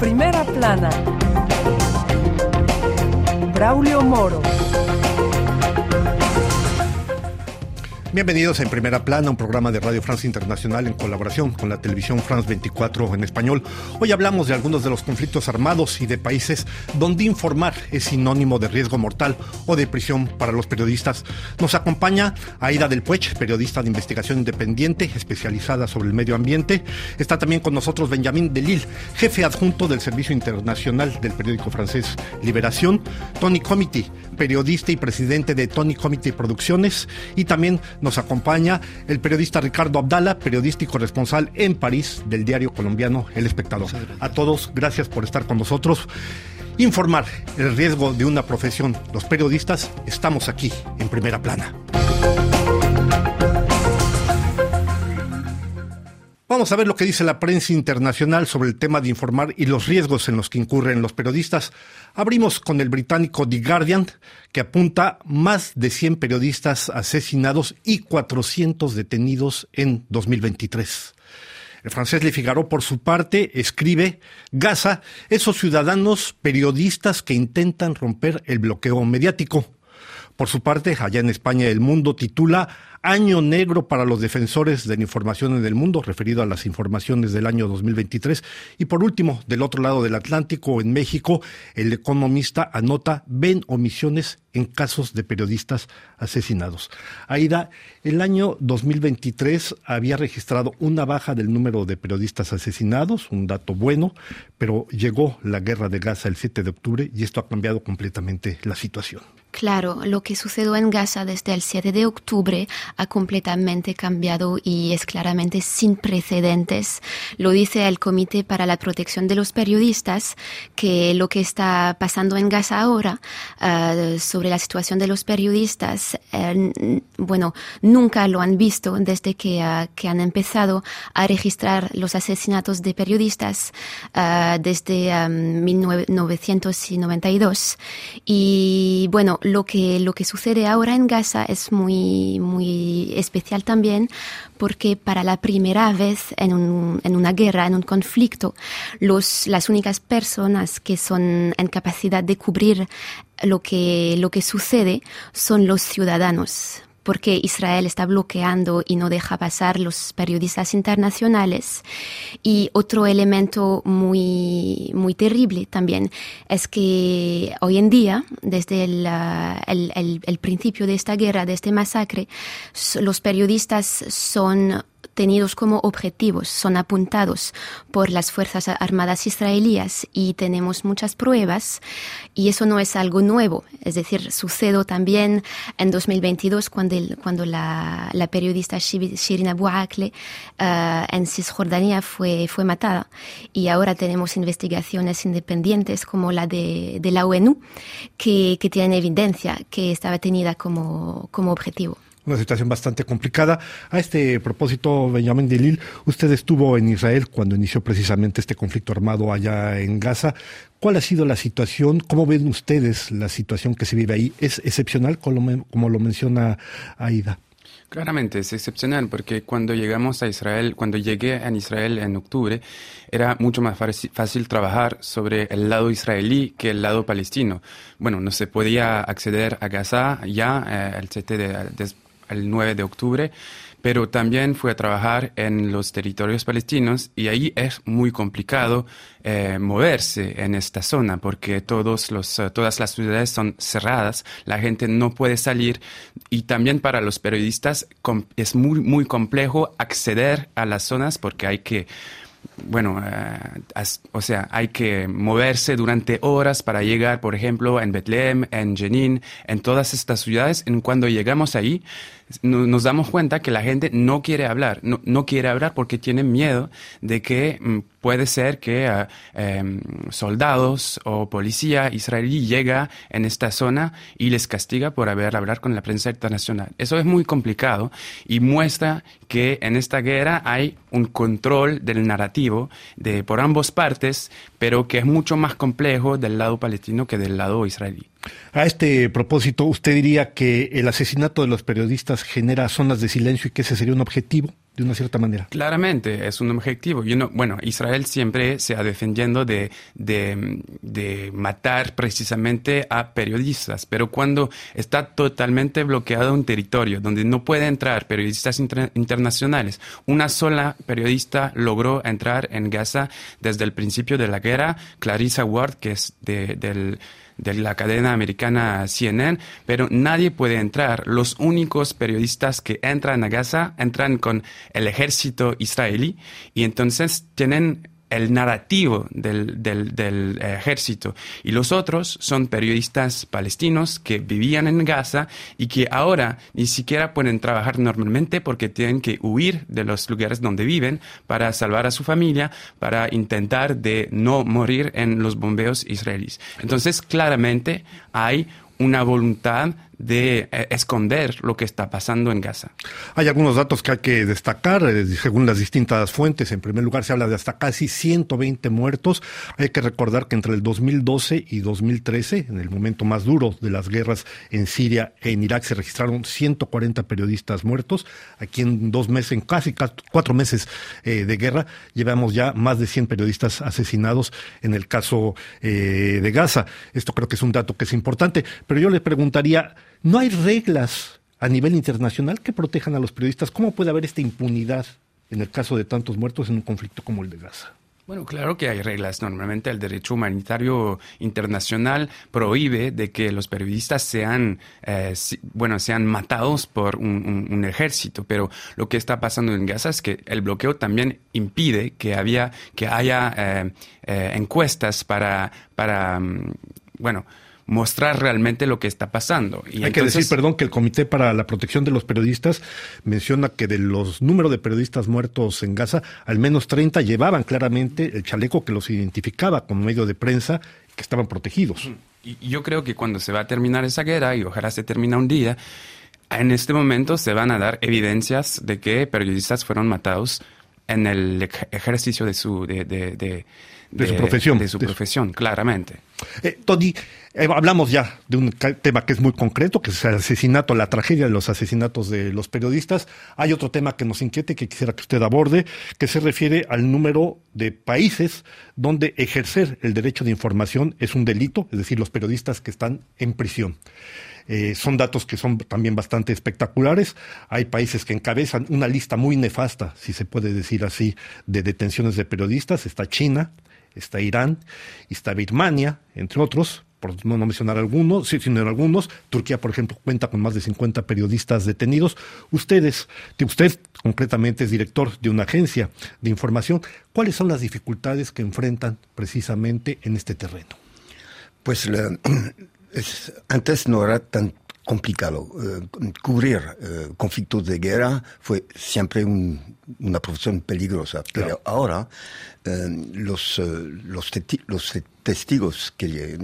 primera plana. Braulio Moro. Bienvenidos en Primera Plana, un programa de Radio France Internacional en colaboración con la televisión France 24 en español. Hoy hablamos de algunos de los conflictos armados y de países donde informar es sinónimo de riesgo mortal o de prisión para los periodistas. Nos acompaña Aida del Puech, periodista de investigación independiente especializada sobre el medio ambiente. Está también con nosotros Benjamín Delille, jefe adjunto del Servicio Internacional del periódico francés Liberación. Tony Comity, periodista y presidente de Tony Comity Producciones. Y también nos acompaña el periodista Ricardo Abdala, periodista y corresponsal en París del diario colombiano El Espectador. A todos, gracias por estar con nosotros. Informar el riesgo de una profesión. Los periodistas estamos aquí en primera plana. Vamos a ver lo que dice la prensa internacional sobre el tema de informar y los riesgos en los que incurren los periodistas. Abrimos con el británico The Guardian, que apunta más de 100 periodistas asesinados y 400 detenidos en 2023. El francés Le Figaro, por su parte, escribe Gaza, esos ciudadanos periodistas que intentan romper el bloqueo mediático. Por su parte, allá en España, El Mundo titula Año negro para los defensores de la información en el mundo, referido a las informaciones del año 2023. Y por último, del otro lado del Atlántico, en México, el economista anota ven omisiones en casos de periodistas asesinados. Aida, el año 2023 había registrado una baja del número de periodistas asesinados, un dato bueno, pero llegó la guerra de Gaza el 7 de octubre y esto ha cambiado completamente la situación. Claro, lo que sucedió en Gaza desde el 7 de octubre ha completamente cambiado y es claramente sin precedentes. Lo dice el Comité para la Protección de los Periodistas, que lo que está pasando en Gaza ahora uh, sobre la situación de los periodistas, uh, bueno, nunca lo han visto desde que, uh, que, han empezado a registrar los asesinatos de periodistas desde um, 1992. Y bueno, lo que, lo que sucede ahora en Gaza es muy, muy especial también porque para la primera vez en, un, en una guerra, en un conflicto, los, las únicas personas que son en capacidad de cubrir lo que, lo que sucede son los ciudadanos porque Israel está bloqueando y no deja pasar los periodistas internacionales. Y otro elemento muy, muy terrible también es que hoy en día, desde el, el, el principio de esta guerra, de este masacre, los periodistas son tenidos como objetivos, son apuntados por las Fuerzas Armadas israelíes y tenemos muchas pruebas y eso no es algo nuevo. Es decir, sucedió también en 2022 cuando, el, cuando la, la, periodista Shirin Abu Akleh uh, en Cisjordania fue, fue matada y ahora tenemos investigaciones independientes como la de, de la ONU que, que tienen evidencia que estaba tenida como, como objetivo una situación bastante complicada. A este propósito, Benjamin Delil, usted estuvo en Israel cuando inició precisamente este conflicto armado allá en Gaza. ¿Cuál ha sido la situación? ¿Cómo ven ustedes la situación que se vive ahí? ¿Es excepcional, como, lo menciona Aida? Claramente es excepcional porque cuando llegamos a Israel, cuando llegué a Israel en octubre, era mucho más fácil trabajar sobre el lado israelí que el lado palestino. Bueno, no se podía acceder a Gaza ya eh, el 7 de, de, el 9 de octubre, pero también fui a trabajar en los territorios palestinos y ahí es muy complicado eh, moverse en esta zona porque todos los, uh, todas las ciudades son cerradas, la gente no puede salir y también para los periodistas es muy, muy complejo acceder a las zonas porque hay que bueno, eh, o sea, hay que moverse durante horas para llegar, por ejemplo, en Betlem, en Jenin, en todas estas ciudades. En cuando llegamos ahí, no, nos damos cuenta que la gente no quiere hablar, no, no quiere hablar porque tiene miedo de que mm, puede ser que uh, eh, soldados o policía israelí llega en esta zona y les castiga por haber hablar con la prensa internacional. Eso es muy complicado y muestra que en esta guerra hay un control del narrativo de por ambas partes, pero que es mucho más complejo del lado palestino que del lado israelí. A este propósito, ¿usted diría que el asesinato de los periodistas genera zonas de silencio y que ese sería un objetivo? De una cierta manera. Claramente, es un objetivo. You know, bueno, Israel siempre se ha defendiendo de, de, de, matar precisamente a periodistas, pero cuando está totalmente bloqueado un territorio donde no puede entrar periodistas inter internacionales, una sola periodista logró entrar en Gaza desde el principio de la guerra, Clarissa Ward, que es de, del de la cadena americana CNN, pero nadie puede entrar. Los únicos periodistas que entran a Gaza entran con el ejército israelí y entonces tienen el narrativo del, del, del, ejército. Y los otros son periodistas palestinos que vivían en Gaza y que ahora ni siquiera pueden trabajar normalmente porque tienen que huir de los lugares donde viven para salvar a su familia, para intentar de no morir en los bombeos israelíes. Entonces, claramente hay una voluntad de eh, esconder lo que está pasando en Gaza. Hay algunos datos que hay que destacar, eh, según las distintas fuentes. En primer lugar, se habla de hasta casi 120 muertos. Hay que recordar que entre el 2012 y 2013, en el momento más duro de las guerras en Siria e en Irak, se registraron 140 periodistas muertos. Aquí en dos meses, en casi cuatro meses eh, de guerra, llevamos ya más de 100 periodistas asesinados en el caso de Gaza. Esto creo que es un dato que es importante. Pero yo le preguntaría, no hay reglas a nivel internacional que protejan a los periodistas. ¿Cómo puede haber esta impunidad en el caso de tantos muertos en un conflicto como el de Gaza? Bueno, claro que hay reglas. Normalmente el derecho humanitario internacional prohíbe de que los periodistas sean, eh, bueno, sean matados por un, ejército. Pero lo que está pasando en Gaza es que el bloqueo también impide que había, que haya eh, eh, encuestas para, para, mm, bueno, mostrar realmente lo que está pasando. Y Hay entonces... que decir, perdón, que el Comité para la Protección de los Periodistas menciona que de los números de periodistas muertos en Gaza, al menos 30 llevaban claramente el chaleco que los identificaba como medio de prensa, que estaban protegidos. Y yo creo que cuando se va a terminar esa guerra, y ojalá se termine un día, en este momento se van a dar evidencias de que periodistas fueron matados en el ejercicio de su, de, de, de de, su profesión. De su profesión, claramente. Eh, Tony, eh, hablamos ya de un tema que es muy concreto, que es el asesinato, la tragedia de los asesinatos de los periodistas. Hay otro tema que nos inquiete, que quisiera que usted aborde, que se refiere al número de países donde ejercer el derecho de información es un delito, es decir, los periodistas que están en prisión. Eh, son datos que son también bastante espectaculares. Hay países que encabezan una lista muy nefasta, si se puede decir así, de detenciones de periodistas. Está China, está Irán, está Birmania, entre otros, por no mencionar algunos, sino algunos. Turquía, por ejemplo, cuenta con más de 50 periodistas detenidos. Ustedes, usted concretamente es director de una agencia de información. ¿Cuáles son las dificultades que enfrentan precisamente en este terreno? Pues la, es, antes no era tan complicado. Uh, cubrir uh, conflictos de guerra fue siempre un, una profesión peligrosa, pero claro. ahora uh, los, los, los, testigos, que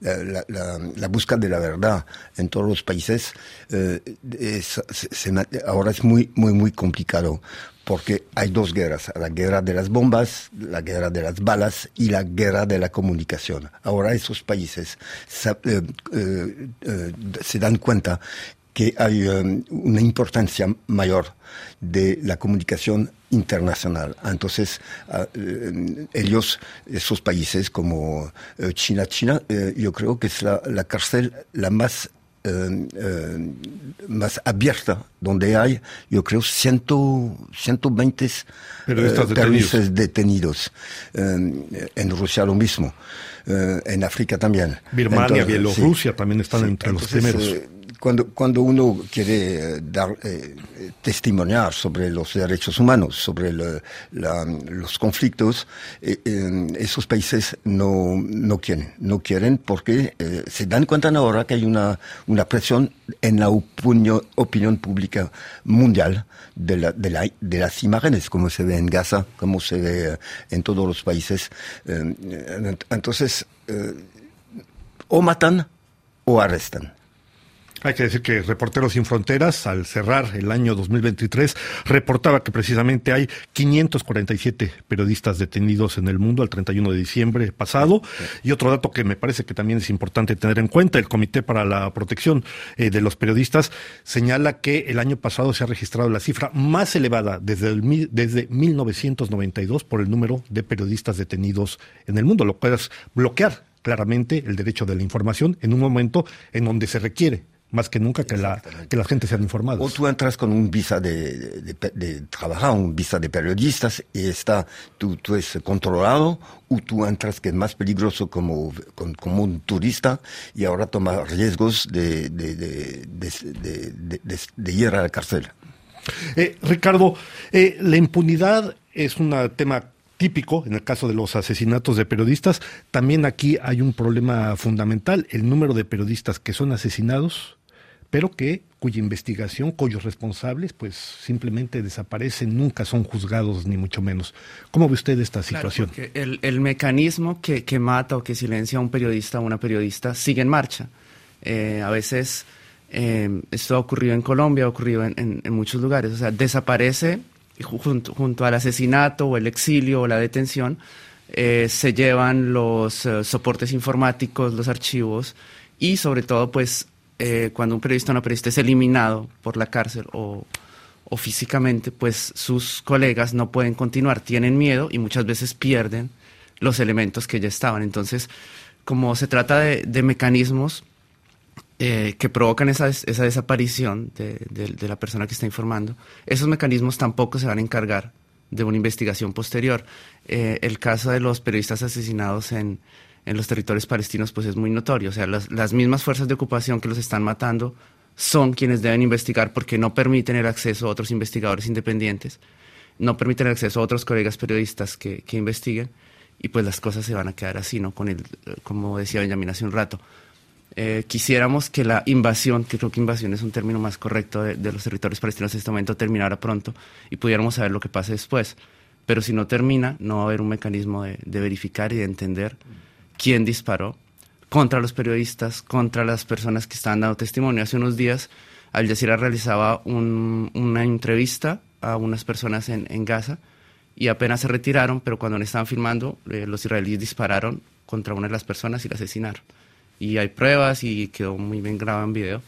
la, la, la, búsqueda de la verdad en todos los países es, se, ahora es muy, muy, muy complicado porque hay dos guerras, la guerra de las bombas, la guerra de las balas y la guerra de la comunicación. Ahora esos países se, eh, eh, eh, se dan cuenta que hay um, una importancia mayor de la comunicación internacional. Entonces, uh, ellos, esos países como uh, China, China, uh, yo creo que es la, la cárcel la más eh, eh, más abierta, donde hay, yo creo, ciento, 120 periodistas detenidos, detenidos. Eh, en Rusia lo mismo, en África también. Birmania, Entonces, Bielorrusia sí, también están sí, entre entonces, los primeros cuando, uno quiere dar, eh, testimoniar sobre los derechos humanos, sobre los conflictos, eh, eh, esos países no, no quieren, no quieren porque eh, se dan cuenta ahora que hay una, una presión en la opinión, pública mundial de, las imágenes, como se ve en Gaza, como se ve en todos los países. entonces, o matan o arrestan. Hay que decir que Reporteros Sin Fronteras, al cerrar el año 2023, reportaba que precisamente hay 547 periodistas detenidos en el mundo al 31 de diciembre pasado. Y otro dato que me parece que también es importante tener en cuenta, el Comité para la Protección eh, de los Periodistas señala que el año pasado se ha registrado la cifra más elevada desde, el, desde 1992 por el número de periodistas detenidos en el mundo, lo cual es bloquear claramente el derecho de la información en un momento en donde se requiere más que nunca que la, que la gente sea informada. O tú entras con un visa de, de, trabajar, un visa de periodistas, y está, tú, tú es controlado, o tú entras que es más peligroso como, como un turista y ahora toma riesgos de, de ir a la cárcel. Eh, Ricardo, eh, la impunidad es un tema típico en el caso de los asesinatos de periodistas. También aquí hay un problema fundamental, el número de periodistas que son asesinados pero que cuya investigación, cuyos responsables, pues simplemente desaparecen, nunca son juzgados, ni mucho menos. ¿Cómo ve usted esta situación? el, el, mecanismo que, que, mata o que silencia a un periodista o una periodista sigue en marcha. Eh, a veces eh, esto ha ocurrido en Colombia, ha ocurrido en, en, muchos lugares. O sea, desaparece junto, al asesinato o el exilio o la detención, eh, se llevan los eh, soportes informáticos, los archivos y sobre todo pues eh, cuando un periodista o una periodista es eliminado por la cárcel o, físicamente, pues sus colegas no pueden continuar, tienen miedo y muchas veces pierden los elementos que ya estaban. Entonces, como se trata de mecanismos eh, que provocan esa, esa desaparición de, de, la persona que está informando, esos mecanismos tampoco se van a encargar de una investigación posterior. Eh, el caso de los periodistas asesinados en, en los territorios palestinos pues es muy notorio. O sea, las, las, mismas fuerzas de ocupación que los están matando son quienes deben investigar porque no permiten el acceso a otros investigadores independientes, no permiten el acceso a otros colegas periodistas que, que investiguen y pues las cosas se van a quedar así, ¿no? Con el, como decía Benjamín hace un rato. Eh, quisiéramos que la invasión, que creo que invasión es un término más correcto de, los territorios palestinos en este momento, terminara pronto y pudiéramos saber lo que pase después. Pero si no termina, no va a haber un mecanismo de, verificar y de entender quién disparó contra los periodistas, contra las personas que estaban dando testimonio. Hace unos días Al Jazeera realizaba un, una entrevista a unas personas en, Gaza y apenas se retiraron, pero cuando estaban filmando, eh, los israelíes dispararon contra una de las personas y la asesinaron. Y hay pruebas y quedó muy bien grabado en video,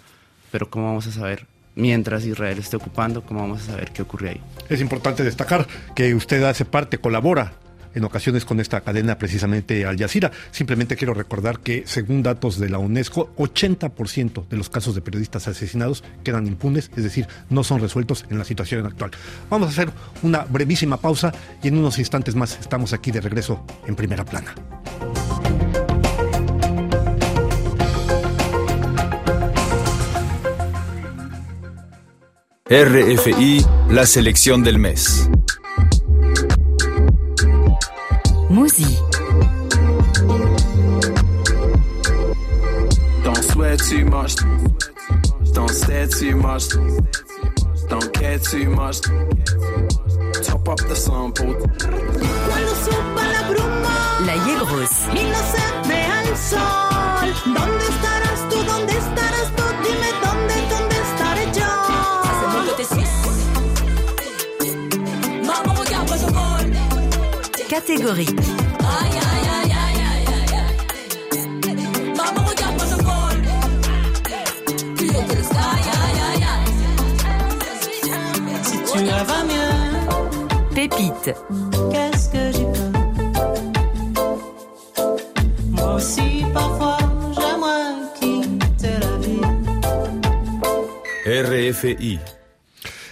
pero ¿cómo vamos a saber mientras Israel esté ocupando, cómo vamos a saber qué ocurre ahí. Es importante destacar que usted hace parte, colabora en ocasiones con esta cadena precisamente Al Jazeera. Simplemente quiero recordar que según datos de la UNESCO, 80% de los casos de periodistas asesinados quedan impunes, es decir, no son resueltos en la situación actual. Vamos a hacer una brevísima pausa y en unos instantes más estamos aquí de regreso en primera plana. RFI, la selección del mes. Musi. Don't sweat too much. Don't stare too much. Don't care too much. Top up the sample. Cuando suba la bruma. La Yegros. Y no se vea el sol. ¿Dónde estarás tú? ¿Dónde Catégorie. Si tu vas mieux, Pépite. qu'est-ce que j'y peux? Moi aussi, parfois, j'aimerais quitter la vie. RFI.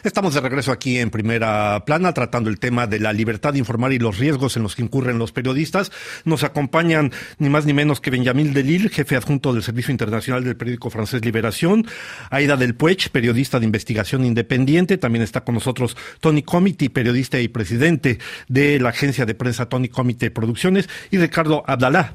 Estamos de regreso aquí en primera plana tratando el tema de la libertad de informar y los riesgos en los que incurren los periodistas. Nos acompañan ni más ni menos que Benjamín Delille, jefe adjunto del Servicio Internacional del periódico francés Liberación, Aida del Puech, periodista de investigación independiente, también está con nosotros Tony Comity, periodista y presidente de la agencia de prensa Tony Comité Producciones, y Ricardo Abdalá,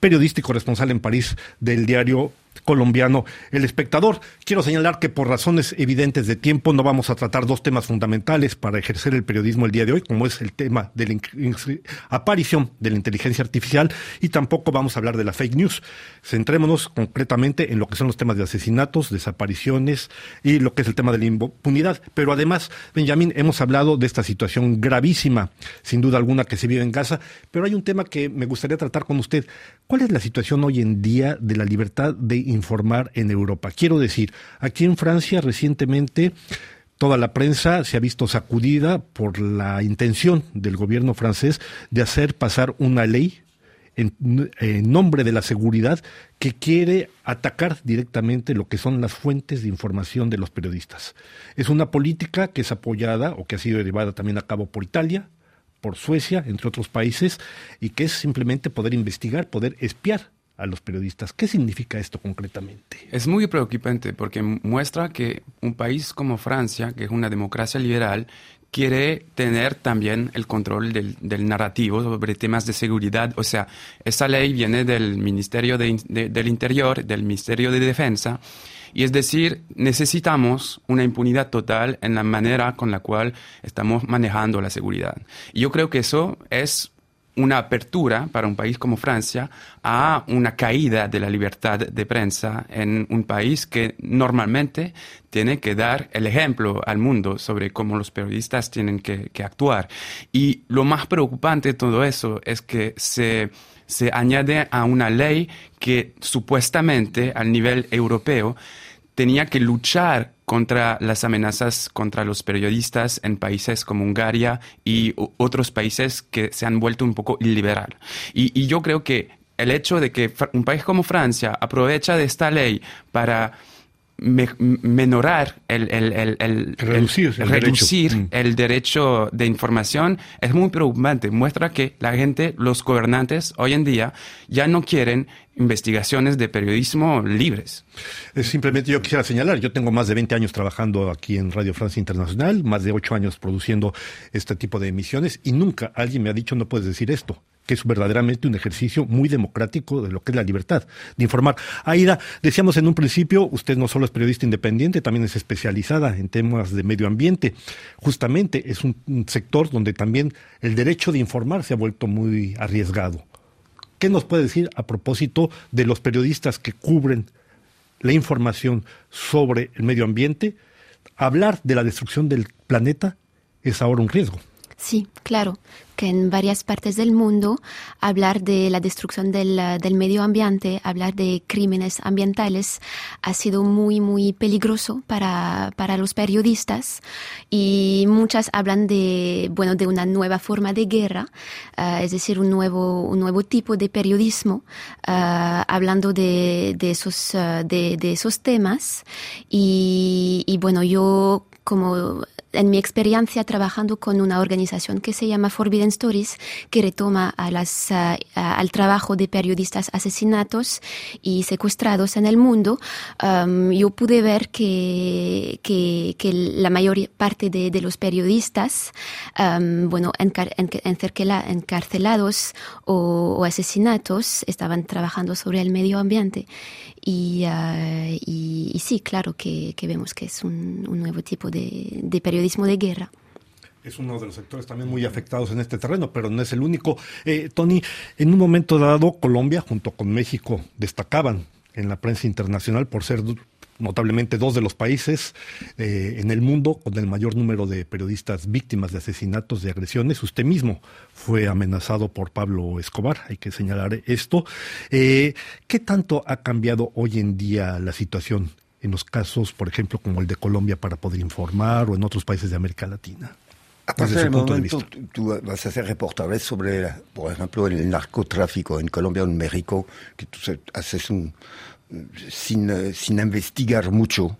periodista y corresponsal en París del diario colombiano El Espectador. Quiero señalar que por razones evidentes de tiempo no vamos a tratar dos temas fundamentales para ejercer el periodismo el día de hoy, como es el tema de la aparición de la inteligencia artificial y tampoco vamos a hablar de la fake news. Centrémonos concretamente en lo que son los temas de asesinatos, desapariciones y lo que es el tema de la impunidad. Pero además, Benjamín, hemos hablado de esta situación gravísima, sin duda alguna, que se vive en Gaza, pero hay un tema que me gustaría tratar con usted. ¿Cuál es la situación hoy en día de la libertad de informar en Europa? Quiero decir, aquí en Francia recientemente toda la prensa se ha visto sacudida por la intención del gobierno francés de hacer pasar una ley en, nombre de la seguridad que quiere atacar directamente lo que son las fuentes de información de los periodistas. Es una política que es apoyada o que ha sido llevada también a cabo por Italia, por Suecia, entre otros países, y que es simplemente poder investigar, poder espiar a los periodistas. ¿Qué significa esto concretamente? Es muy preocupante porque muestra que un país como Francia, que es una democracia liberal, quiere tener también el control del, del, narrativo sobre temas de seguridad. O sea, esa ley viene del Ministerio de, de, del Interior, del Ministerio de Defensa, y es decir, necesitamos una impunidad total en la manera con la cual estamos manejando la seguridad. Y yo creo que eso es una apertura para un país como Francia a una caída de la libertad de prensa en un país que normalmente tiene que dar el ejemplo al mundo sobre cómo los periodistas tienen que, actuar. Y lo más preocupante de todo eso es que se, se añade a una ley que supuestamente al nivel europeo tenía que luchar contra las amenazas contra los periodistas en países como Hungría y otros países que se han vuelto un poco illiberal. Y, y yo creo que el hecho de que un país como Francia aprovecha de esta ley para me, menorar el, el, el, el reducir, derecho. el derecho de información es muy preocupante. Muestra que la gente, los gobernantes hoy en día ya no quieren investigaciones de periodismo libres. Es simplemente yo quisiera señalar, yo tengo más de 20 años trabajando aquí en Radio Francia Internacional, más de 8 años produciendo este tipo de emisiones y nunca alguien me ha dicho no puedes decir esto que es verdaderamente un ejercicio muy democrático de lo que es la libertad de informar. Aida, decíamos en un principio, usted no solo es periodista independiente, también es especializada en temas de medio ambiente. Justamente es un, sector donde también el derecho de informar se ha vuelto muy arriesgado. ¿Qué nos puede decir a propósito de los periodistas que cubren la información sobre el medio ambiente? Hablar de la destrucción del planeta es ahora un riesgo. Sí, claro, que en varias partes del mundo hablar de la destrucción del, del, medio ambiente, hablar de crímenes ambientales ha sido muy, muy peligroso para, para los periodistas y muchas hablan de, bueno, de una nueva forma de guerra, uh, es decir, un nuevo, un nuevo tipo de periodismo, uh, hablando de, de, esos, uh, de, de esos temas. Y, y bueno, yo como en mi experiencia trabajando con una organización que se llama Forbidden Stories, que retoma a las, uh, al trabajo de periodistas asesinatos y secuestrados en el mundo, yo pude ver que, la mayor parte de, los periodistas, bueno, encar encarcelados o, o, asesinatos, estaban trabajando sobre el medio ambiente. Y, uh, y, sí, claro que, vemos que es un, nuevo tipo de, de de guerra es uno de los sectores también muy afectados en este terreno, pero no es el único. Eh, Tony, en un momento dado, Colombia junto con México destacaban en la prensa internacional por ser notablemente dos de los países eh, en el mundo con el mayor número de periodistas víctimas de asesinatos, de agresiones. Usted mismo fue amenazado por Pablo Escobar, hay que señalar esto. Eh, ¿Qué tanto ha cambiado hoy en día la situación en los casos, por ejemplo, como el de Colombia para poder informar o en otros países de América Latina? A partir del momento tú, tú vas a hacer reportajes sobre, por ejemplo, el narcotráfico en Colombia o en México, que tú haces un, sin, sin investigar mucho,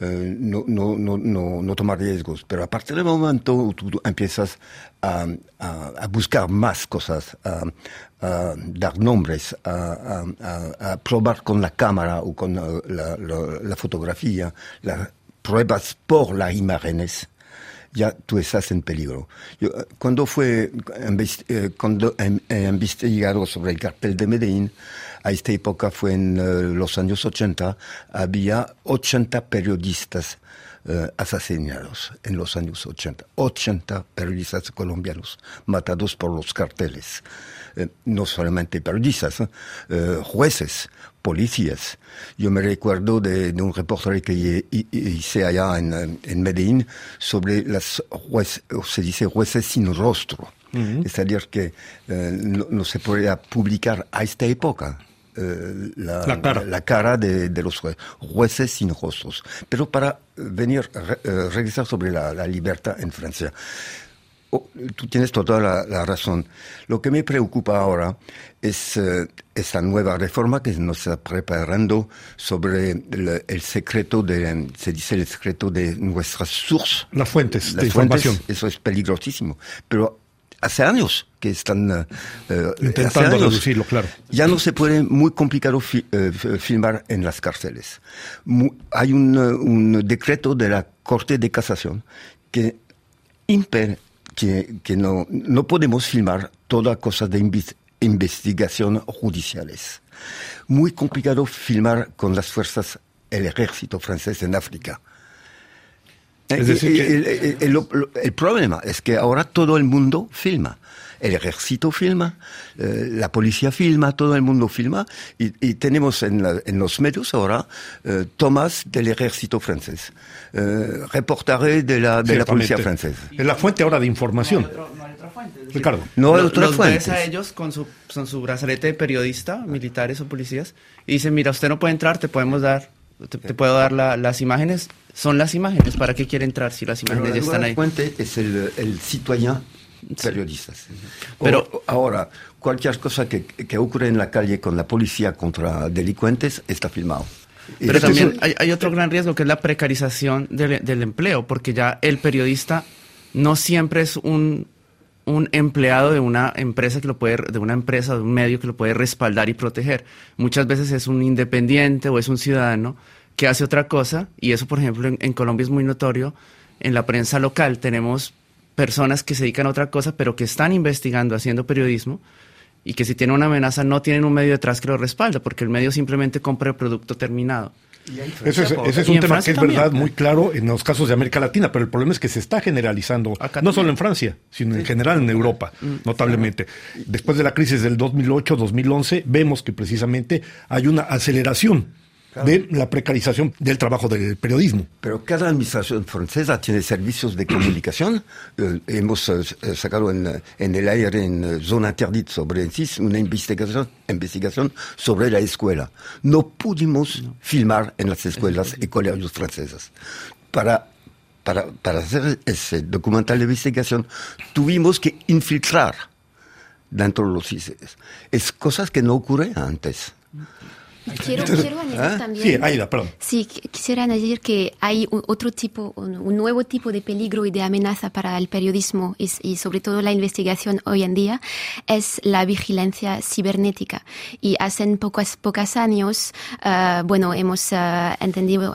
eh, no, no, no, no, tomar riesgos. Pero a partir del momento tú, empiezas a, a, buscar más cosas, a, dar nombres, a, probar con la cámara o con la, fotografía, las pruebas por las imágenes, ya tú estás en peligro. Eh, cuando fue eh, cuando he investigado sobre el cartel de Medellín, a esta época fue en eh, los años 80, había 80 periodistas eh, asesinados en los años 80. 80 periodistas colombianos matados por los carteles. Eh, no solamente periodistas, ¿eh? Eh, jueces, policías. Yo me recuerdo de, de un reportaje que hi- hi- hice allá en, en Medellín sobre las jueces, se dice jueces sin rostro. Es decir, que no, no se podía publicar a esta época eh, la, La cara. la cara de, de los jue- jueces sin rostros. Pero para venir, re- eh, regresar sobre la, la libertad en Francia. Oh, tú tienes toda la, razón. Lo que me preocupa ahora es eh, esa nueva reforma que nos está preparando sobre el, el secreto de, se dice el secreto de nuestras sources. Las fuentes de Las fuentes, información. eso es peligrosísimo. Pero hace años que están eh, eh, Intentando años, reducirlo, claro. Ya no se puede muy complicado fi- eh, filmar en las cárceles. Hay un, un decreto de la Corte de Casación que impide que, que no, no podemos filmar toda cosa de invis- investigación judiciales. Muy complicado filmar con las fuerzas, el ejército francés en África. Es Eh, decir eh, que- el, el- el- el problema es que ahora todo el mundo filma. El ejército filma, eh, la policía filma, todo el mundo filma, y, y tenemos en, la- en los medios ahora eh, tomas del ejército francés, eh, reportaje de la, de la policía francesa. Es la fuente ahora de información. No hay otro- no hay otra fuente. Es decir, Ricardo. No hay fuentes. ves a ellos con su, con su brazalete de periodista, militares o policías, y dicen, mira, usted no puede entrar, te podemos dar, te, te puedo dar la- las imágenes. Son las imágenes, ¿para qué quiere entrar si las Pero imágenes la ya están ahí? fuente es el, el citoyen periodista. Pero- O- ahora, cualquier cosa que, que ocurre en la calle con la policía contra delincuentes está filmado. Pero también hay, hay otro gran riesgo que es la precarización del, del empleo, porque ya el periodista no siempre es un, un empleado de una empresa que lo puede, de una empresa, de un medio que lo puede respaldar y proteger. Muchas veces es un independiente o es un ciudadano que hace otra cosa, y eso, por ejemplo, en, Colombia es muy notorio. En la prensa local tenemos personas que se dedican a otra cosa, pero que están investigando, haciendo periodismo, y que si tienen una amenaza no tienen un medio detrás que lo respalde, porque el medio simplemente compra el producto terminado. Ese es, ese es Y un tema Francia que es también. verdad muy claro en los casos de América Latina, pero el problema es que se está generalizando, Acá no solo en Francia, sino en general en Europa, notablemente. Después de la crisis del 2008-2011, vemos que precisamente hay una aceleración de la precarización del trabajo del periodismo. Pero cada administración francesa tiene servicios de comunicación. Eh, hemos eh, sacado en, en el aire, en eh, zona interdita sobre CIS, una investigación, investigación sobre la escuela. No pudimos filmar en las escuelas y colegios francesas. Para, para, para hacer ese documental de investigación, tuvimos que infiltrar dentro de los CIS. Es cosas que no ocurren antes. Quiero, quiero añadir ¿Ah? también. Sí, Aida, perdón. Sí, qu- quisiera añadir que hay un- otro tipo, un, un nuevo tipo de peligro y de amenaza para el periodismo y, sobre todo la investigación hoy en día es la vigilancia cibernética. Y hace pocos, pocos años, ah, bueno, hemos ah, entendido,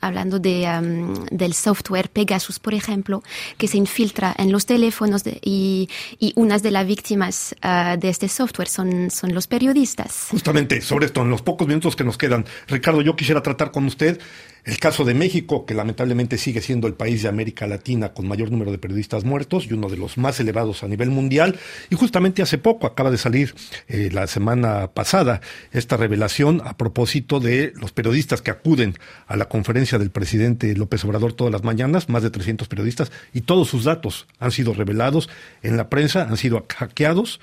hablando de, am, del software Pegasus, por ejemplo, que se infiltra en los teléfonos de- y, y unas de las víctimas ah, de este software son, son los periodistas. Justamente sobre esto, en los pocos minutos que nos quedan, Ricardo, yo quisiera tratar con usted el caso de México, que lamentablemente sigue siendo el país de América Latina con mayor número de periodistas muertos y uno de los más elevados a nivel mundial. Y justamente hace poco, acaba de salir eh, la semana pasada, esta revelación a propósito de los periodistas que acuden a la conferencia del presidente López Obrador todas las mañanas, más de 300 periodistas, y todos sus datos han sido revelados en la prensa, han sido hackeados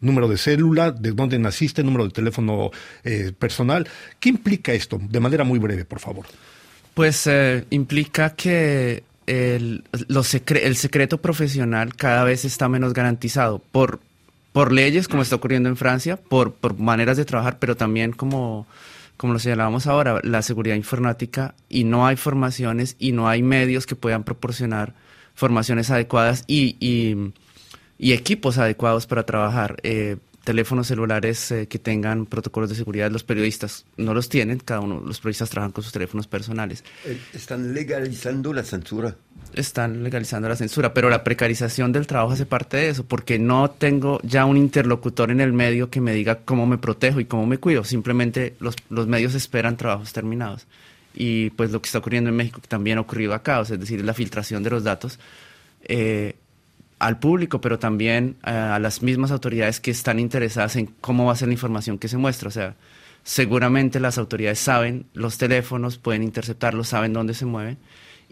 número de célula, de dónde naciste, número de teléfono eh, personal. ¿Qué implica esto? De manera muy breve, por favor. Pues eh, implica que el, el secreto profesional cada vez está menos garantizado por, por leyes, como está ocurriendo en Francia, por, por maneras de trabajar, pero también como, como lo señalábamos ahora, la seguridad informática y no hay formaciones y no hay medios que puedan proporcionar formaciones adecuadas y, y, y equipos adecuados para trabajar. Eh, teléfonos celulares eh, que tengan protocolos de seguridad, los periodistas no los tienen, cada uno, los periodistas trabajan con sus teléfonos personales. Eh, Están legalizando la censura. están legalizando la censura, pero la precarización del trabajo hace parte de eso, porque no tengo ya un interlocutor en el medio que me diga cómo me protejo y cómo me cuido, simplemente los, los medios esperan trabajos terminados. Y pues lo que está ocurriendo en México que también ha ocurrido acá, o sea, es decir, la filtración de los datos eh, al público, pero también eh, a las mismas autoridades que están interesadas en cómo va a ser la información que se muestra, o sea, seguramente las autoridades saben los teléfonos, pueden interceptarlos, saben dónde se mueven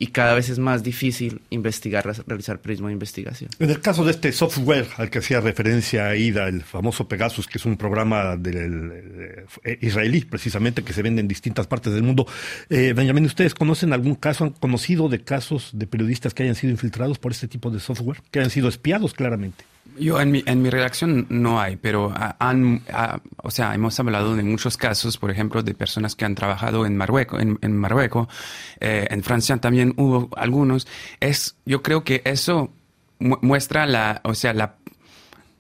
y cada vez es más difícil investigar, realizar periodismo de investigación. En el caso de este software al que hacía referencia Ida, el famoso Pegasus, que es un programa del eh, israelí precisamente que se vende en distintas partes del mundo, eh, Benjamín, ¿ustedes conocen algún caso, han conocido de casos de periodistas que hayan sido infiltrados por este tipo de software, que hayan sido espiados claramente? Yo en mi, en mi redacción no hay, pero han, o sea, hemos hablado de muchos casos, por ejemplo, de personas que han trabajado en Marruecos, en, en Marruecos, eh, en Francia también hubo algunos. Es, yo creo que eso muestra la, o sea, la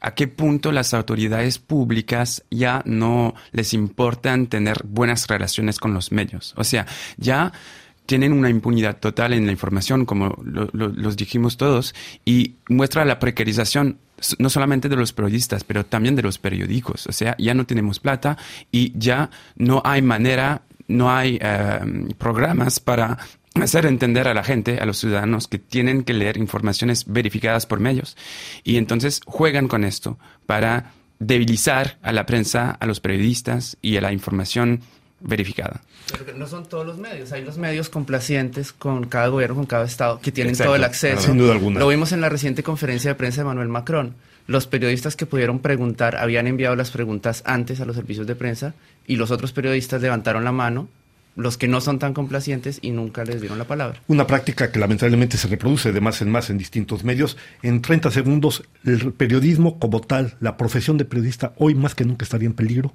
a qué punto las autoridades públicas ya no les importan tener buenas relaciones con los medios. O sea, ya tienen una impunidad total en la información, como lo, los dijimos todos, y muestra la precarización no solamente de los periodistas, pero también de los periódicos. O sea, ya no tenemos plata y ya no hay manera, no hay eh, programas para hacer entender a la gente, a los ciudadanos, que tienen que leer informaciones verificadas por medios. Y entonces juegan con esto para debilizar a la prensa, a los periodistas y a la información verificada. Pero no son todos los medios, hay los medios complacientes con cada gobierno, con cada estado, que tienen todo el acceso. Sin duda alguna. Lo vimos en la reciente conferencia de prensa de Manuel Macron. Los periodistas que pudieron preguntar habían enviado las preguntas antes a los servicios de prensa y los otros periodistas levantaron la mano los que no son tan complacientes y nunca les dieron la palabra. Una práctica que lamentablemente se reproduce de más en más en distintos medios. En 30 segundos, el periodismo como tal, la profesión de periodista, hoy más que nunca estaría en peligro.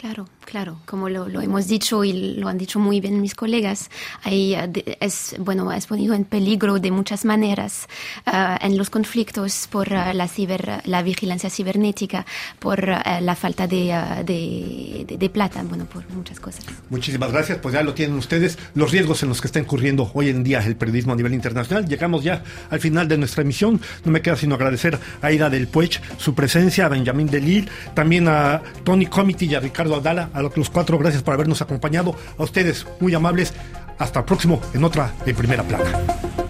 Claro, claro, como lo, lo, hemos dicho y lo han dicho muy bien mis colegas, ahí es, bueno, es ponido en peligro de muchas maneras uh, en los conflictos por uh, la, ciber, la vigilancia cibernética, por uh, la falta de, de, plata, bueno, por muchas cosas. Muchísimas gracias, pues ya lo tienen ustedes, los riesgos en los que está incurriendo hoy en día el periodismo a nivel internacional. Llegamos ya al final de nuestra emisión, no me queda sino agradecer a Ida del Puech su presencia, a Benjamín Delil, también a Tony Comity y a Ricardo Ricardo Aldala, a los cuatro, gracias por habernos acompañado. A ustedes, muy amables. Hasta el próximo en otra de primera plana.